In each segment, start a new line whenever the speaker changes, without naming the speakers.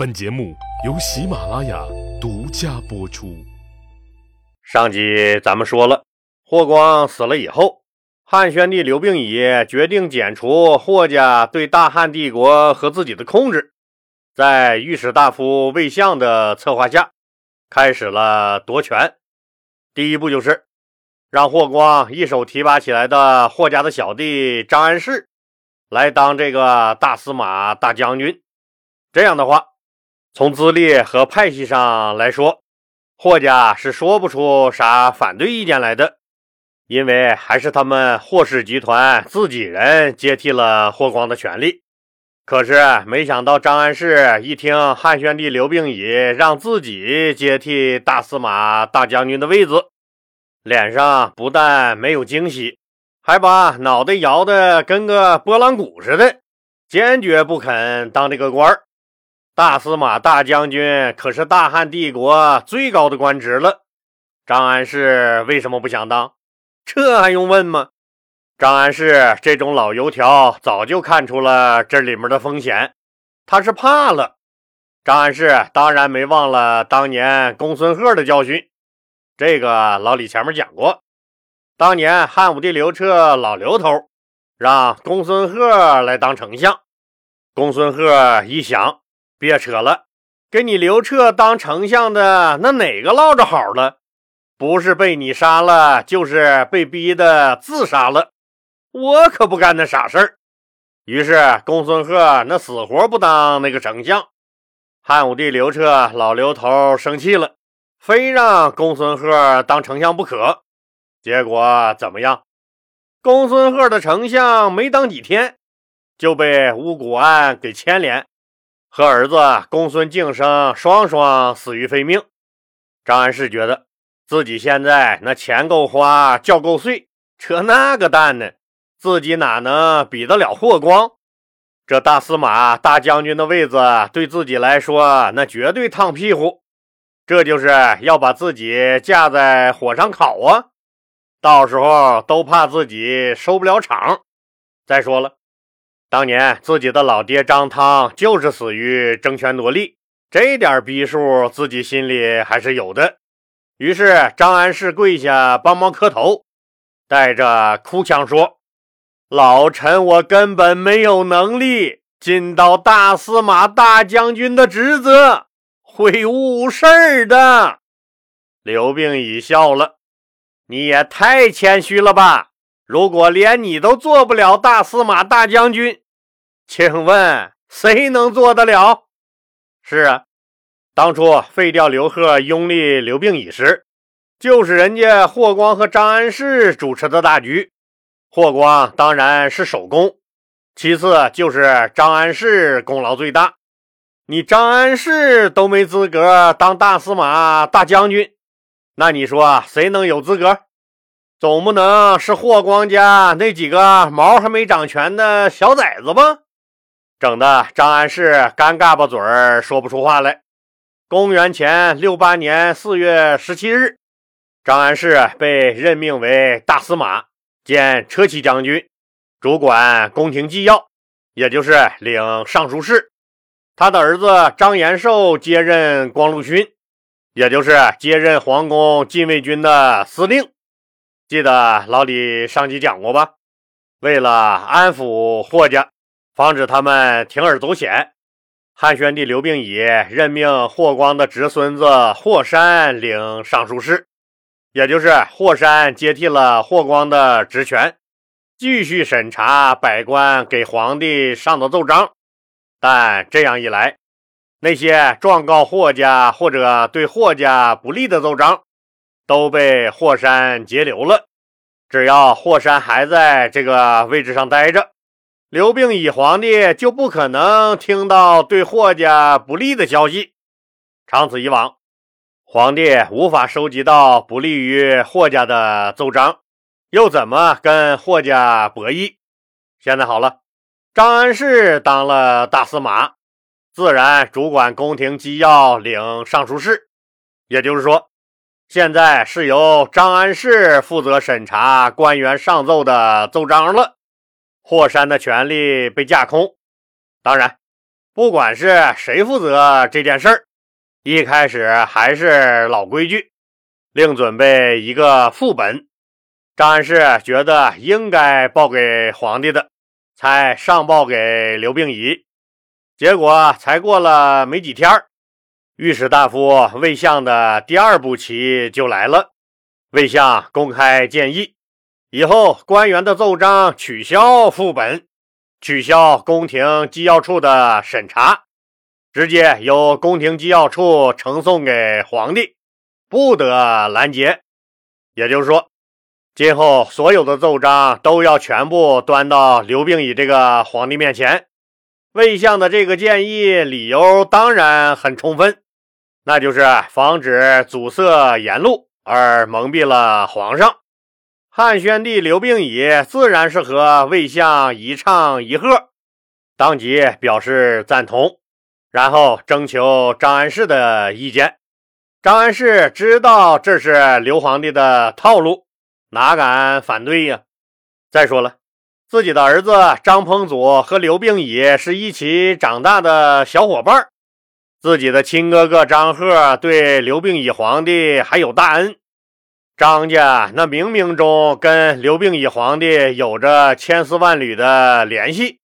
本节目由喜马拉雅独家播出。
上集咱们说了，霍光死了以后，汉宣帝刘病已决定剪除霍家对大汉帝国和自己的控制，在御史大夫魏相的策划下，开始了夺权。第一步就是让霍光一手提拔起来的霍家的小弟张安世来当这个大司马、大将军。这样的话。从资历和派系上来说，霍家是说不出啥反对意见来的，因为还是他们霍氏集团自己人接替了霍光的权利。可是没想到张安世一听汉宣帝刘病已让自己接替大司马、大将军的位子，脸上不但没有惊喜，还把脑袋摇得跟个拨浪鼓似的，坚决不肯当这个官儿。大司马、大将军可是大汉帝国最高的官职了。张安世为什么不想当？这还用问吗？张安世这种老油条早就看出了这里面的风险，他是怕了。张安世当然没忘了当年公孙贺的教训，这个老李前面讲过。当年汉武帝刘彻老刘头让公孙贺来当丞相，公孙贺一想。别扯了，给你刘彻当丞相的那哪个落着好了？不是被你杀了，就是被逼的自杀了。我可不干那傻事儿。于是公孙贺那死活不当那个丞相。汉武帝刘彻老刘头生气了，非让公孙贺当丞相不可。结果怎么样？公孙贺的丞相没当几天，就被巫蛊案给牵连。和儿子公孙敬生双双死于非命。张安世觉得自己现在那钱够花，觉够睡，扯那个蛋呢？自己哪能比得了霍光？这大司马、大将军的位子对自己来说，那绝对烫屁股。这就是要把自己架在火上烤啊！到时候都怕自己收不了场。再说了。当年自己的老爹张汤就是死于争权夺利，这点逼数自己心里还是有的。于是张安世跪下帮忙磕头，带着哭腔说：“老臣我根本没有能力尽到大司马、大将军的职责，会误事儿的。”刘病已笑了：“你也太谦虚了吧！如果连你都做不了大司马、大将军，请问谁能做得了？是啊，当初废掉刘贺、拥立刘病已时，就是人家霍光和张安世主持的大局。霍光当然是首功，其次就是张安世功劳最大。你张安世都没资格当大司马、大将军，那你说谁能有资格？总不能是霍光家那几个毛还没长全的小崽子吧？整的张安世尴尬巴嘴儿说不出话来。公元前六八年四月十七日，张安世被任命为大司马兼车骑将军，主管宫廷纪要，也就是领尚书事。他的儿子张延寿接任光禄勋，也就是接任皇宫禁卫军的司令。记得老李上集讲过吧？为了安抚霍家。防止他们铤而走险，汉宣帝刘病已任命霍光的侄孙子霍山领尚书事，也就是霍山接替了霍光的职权，继续审查百官给皇帝上的奏章。但这样一来，那些状告霍家或者对霍家不利的奏章都被霍山截留了。只要霍山还在这个位置上待着。刘病已皇帝就不可能听到对霍家不利的消息，长此以往，皇帝无法收集到不利于霍家的奏章，又怎么跟霍家博弈？现在好了，张安世当了大司马，自然主管宫廷机要，领尚书事。也就是说，现在是由张安世负责审查官员上奏的奏章了。霍山的权力被架空，当然，不管是谁负责这件事儿，一开始还是老规矩，另准备一个副本。张安世觉得应该报给皇帝的，才上报给刘病已。结果才过了没几天御史大夫魏相的第二步棋就来了。魏相公开建议，以后官员的奏章取消副本，取消宫廷机要处的审查，直接由宫廷机要处呈送给皇帝，不得拦截。也就是说。今后所有的奏章都要全部端到刘病已这个皇帝面前。魏相的这个建议理由当然很充分，那就是防止阻塞言路而蒙蔽了皇上。汉宣帝刘病已自然是和魏相一唱一和，当即表示赞同，然后征求张安世的意见。张安世知道这是刘皇帝的套路。哪敢反对呀？再说了，自己的儿子张彭祖和刘病已是一起长大的小伙伴自己的亲哥哥张贺对刘病已皇帝还有大恩，张家那冥冥中跟刘病已皇帝有着千丝万缕的联系。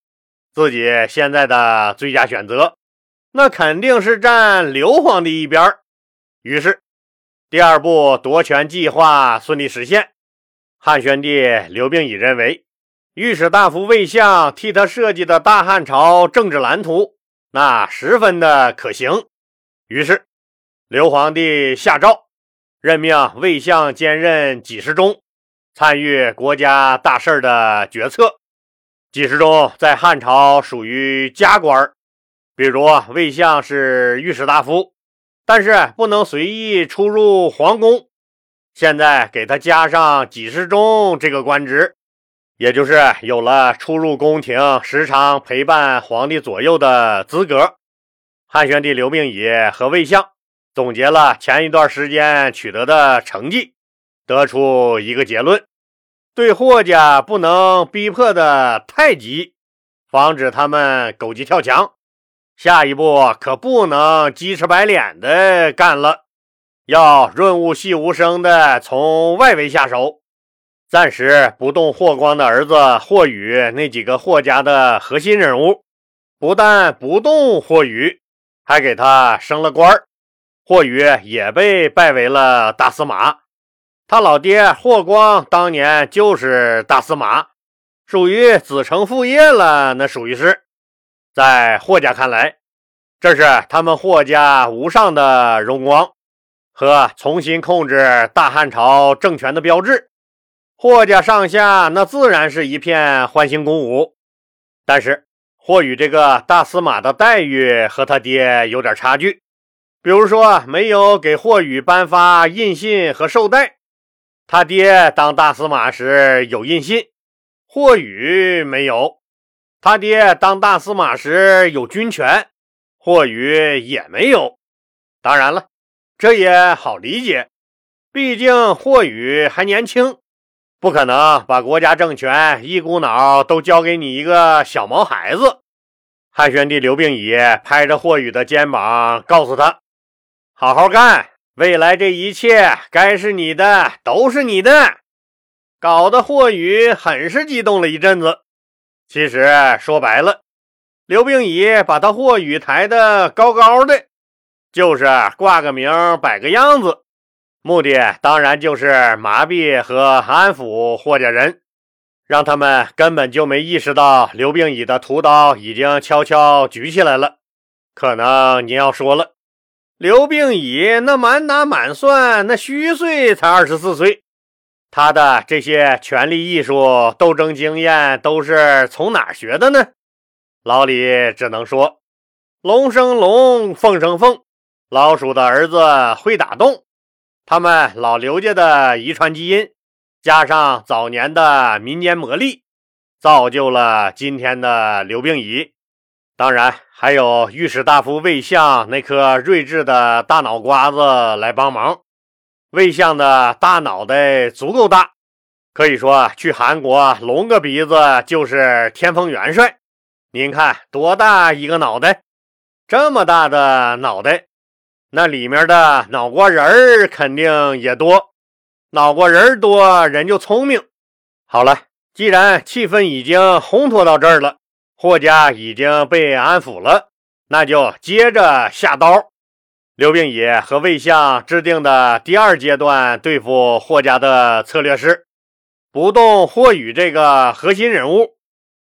自己现在的最佳选择，那肯定是站刘皇帝一边于是，第二步夺权计划顺利实现。汉宣帝刘病已认为，御史大夫魏相替他设计的大汉朝政治蓝图，那十分的可行。于是，刘皇帝下诏，任命魏相兼任给事中，参与国家大事的决策。给事中在汉朝属于加官比如魏相是御史大夫，但是不能随意出入皇宫。现在给他加上给事中这个官职，也就是有了出入宫廷、时常陪伴皇帝左右的资格。汉宣帝刘病已和魏相总结了前一段时间取得的成绩，得出一个结论：对霍家不能逼迫的太急，防止他们狗急跳墙。下一步可不能鸡翅白脸的干了。要润物细无声的从外围下手，暂时不动霍光的儿子霍宇那几个霍家的核心人物。不但不动霍宇，还给他升了官霍宇也被拜为了大司马。他老爹霍光当年就是大司马，属于子承父业了。那属于是，在霍家看来，这是他们霍家无上的荣光。和重新控制大汉朝政权的标志，霍家上下那自然是一片欢欣鼓舞。但是霍宇这个大司马的待遇和他爹有点差距，比如说没有给霍宇颁发印信和绶带。他爹当大司马时有印信，霍宇没有；他爹当大司马时有军权，霍宇也没有。当然了。这也好理解，毕竟霍宇还年轻，不可能把国家政权一股脑都交给你一个小毛孩子。汉宣帝刘病已拍着霍宇的肩膀，告诉他：“好好干，未来这一切该是你的，都是你的。”搞得霍宇很是激动了一阵子。其实说白了，刘病已把他霍宇抬得高高的。就是挂个名，摆个样子，目的当然就是麻痹和安抚霍家人，让他们根本就没意识到刘病已的屠刀已经悄悄举起来了。可能你要说了，刘病已那满打满算那虚岁才二十四岁，他的这些权力艺术、斗争经验都是从哪学的呢？老李只能说，龙生龙，凤生凤。老鼠的儿子会打洞，他们老刘家的遗传基因，加上早年的民间魔力，造就了今天的刘病已。当然，还有御史大夫魏相那颗睿智的大脑瓜子来帮忙。魏相的大脑袋足够大，可以说去韩国隆个鼻子就是天蓬元帅。您看多大一个脑袋？这么大的脑袋，那里面的脑瓜仁儿肯定也多。脑瓜仁儿多，人就聪明。好了，既然气氛已经烘托到这儿了，霍家已经被安抚了，那就接着下刀。刘病已和魏相制定的第二阶段对付霍家的策略是：不动霍宇这个核心人物，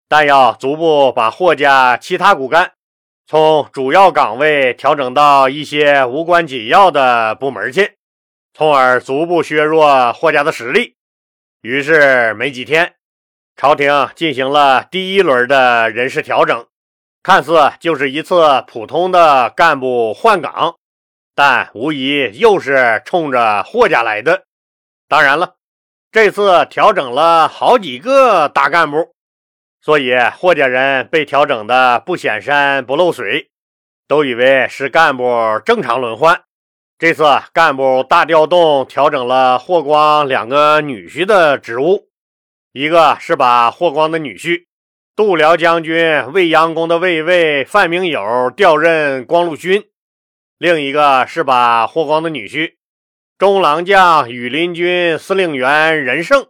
但要逐步把霍家其他骨干从主要岗位调整到一些无关紧要的部门去，从而逐步削弱霍家的实力。于是没几天，朝廷进行了第一轮的人事调整，看似就是一次普通的干部换岗。但无疑又是冲着霍家来的。当然了，这次调整了好几个大干部，所以霍家人被调整的不显山不漏水，都以为是干部正常轮换。这次干部大调动，调整了霍光两个女婿的职务，一个是把霍光的女婿度辽将军未央宫的卫尉范明友调任光禄勋。另一个是把霍光的女婿中郎将羽林军司令员任胜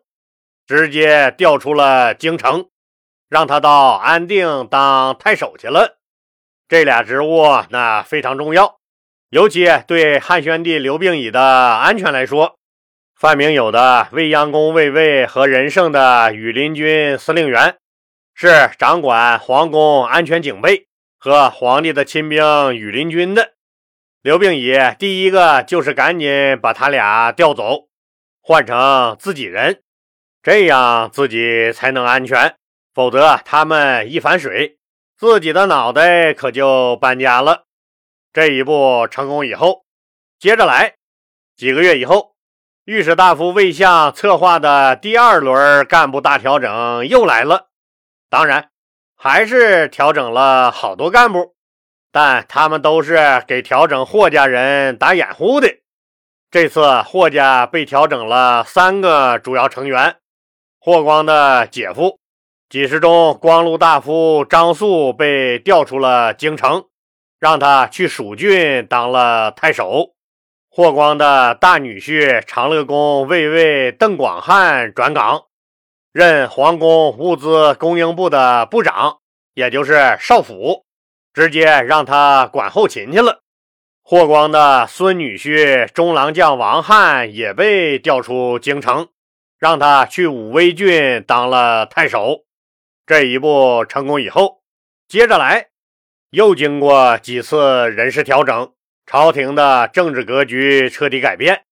直接调出了京城，让他到安定当太守去了。这俩职务那非常重要，尤其对汉宣帝刘病已的安全来说。范明友的未央宫卫尉和任胜的羽林军司令员是掌管皇宫安全警备和皇帝的亲兵羽林军的。刘病已第一个就是赶紧把他俩调走，换成自己人，这样自己才能安全。否则他们一反水，自己的脑袋可就搬家了。这一步成功以后，接着来。几个月以后，御史大夫魏相策划的第二轮干部大调整又来了，当然还是调整了好多干部。但他们都是给调整霍家人打掩护的。这次霍家被调整了三个主要成员：霍光的姐夫几时中光禄大夫张素被调出了京城，让他去蜀郡当了太守；霍光的大女婿长乐宫卫尉邓广汉转岗，任皇宫物资供应部的部长，也就是少府。直接让他管后勤去了。霍光的孙女婿中郎将王翰也被调出京城，让他去武威郡当了太守。这一步成功以后，接着来，又经过几次人事调整，朝廷的政治格局彻底改变。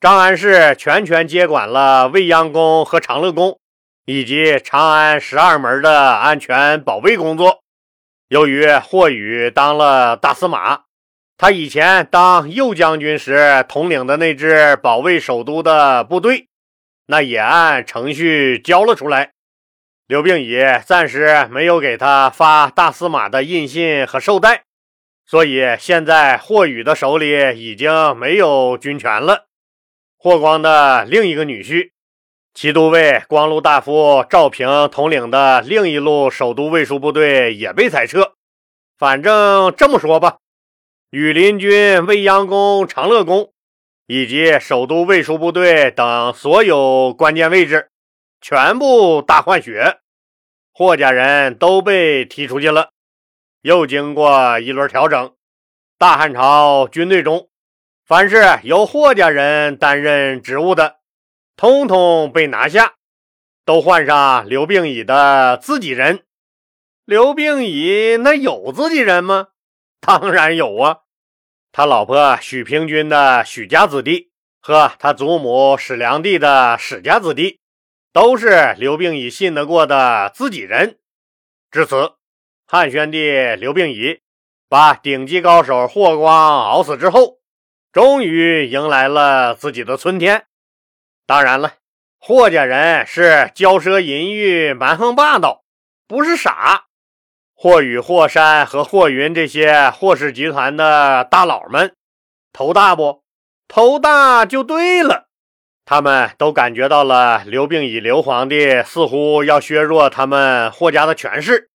张安世全权接管了未央宫和长乐宫，以及长安十二门的安全保卫工作。由于霍宇当了大司马，他以前当右将军时统领的那支保卫首都的部队，那也按程序交了出来。刘病已暂时没有给他发大司马的印信和绶带，所以现在霍宇的手里已经没有军权了。霍光的另一个女婿。骑都尉光禄大夫赵平统领的另一路首都卫戍部队也被裁撤。反正这么说吧，羽林军未央宫、长乐宫以及首都卫戍部队等所有关键位置全部大换血，霍家人都被踢出去了。又经过一轮调整，大汉朝军队中，凡是由霍家人担任职务的。通通被拿下，都换上刘病已的自己人。刘病已那有自己人吗？当然有啊，他老婆许平君的许家子弟和他祖母史良娣的史家子弟，都是刘病已信得过的自己人。至此，汉宣帝刘病已把顶级高手霍光熬死之后，终于迎来了自己的春天。当然了，霍家人是骄奢淫欲、蛮横霸道，不是傻。霍宇、霍山和霍云这些霍氏集团的大佬们，头大不？头大就对了。他们都感觉到了刘病已刘皇帝似乎要削弱他们霍家的权势，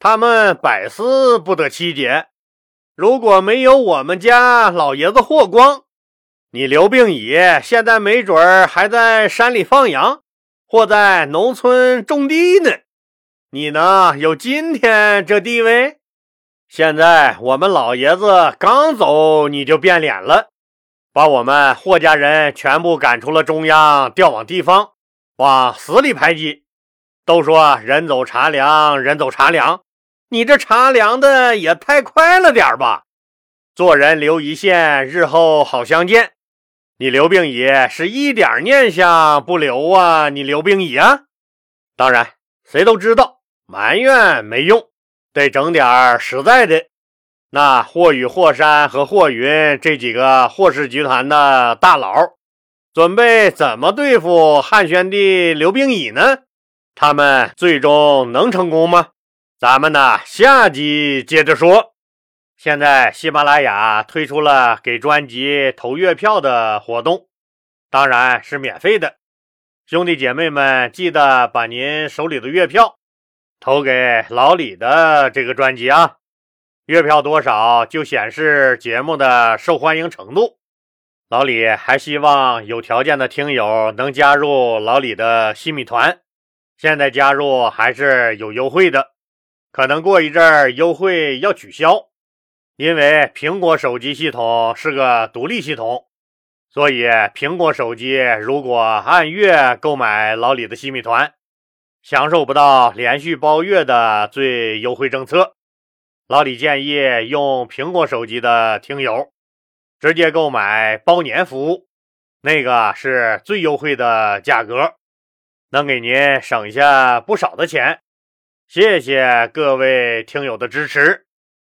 他们百思不得其解。如果没有我们家老爷子霍光，你刘病已现在没准儿还在山里放羊，或在农村种地呢。你能有今天这地位？现在我们老爷子刚走，你就变脸了，把我们霍家人全部赶出了中央，调往地方，往死里排挤。都说人走茶凉，人走茶凉，你这茶凉的也太快了点吧？做人留一线，日后好相见。你刘病已是一点念想不留啊！你刘病已啊！当然，谁都知道埋怨没用，得整点实在的。那霍雨、霍山和霍云这几个霍氏集团的大佬，准备怎么对付汉宣帝刘病已呢？他们最终能成功吗？咱们呢，下集接着说。现在喜马拉雅推出了给专辑投月票的活动，当然是免费的。兄弟姐妹们，记得把您手里的月票投给老李的这个专辑啊！月票多少就显示节目的受欢迎程度。老李还希望有条件的听友能加入老李的新米团，现在加入还是有优惠的，可能过一阵儿优惠要取消。因为苹果手机系统是个独立系统，所以苹果手机如果按月购买老李的新米团，享受不到连续包月的最优惠政策。老李建议用苹果手机的听友直接购买包年服务，那个是最优惠的价格，能给您省下不少的钱。谢谢各位听友的支持。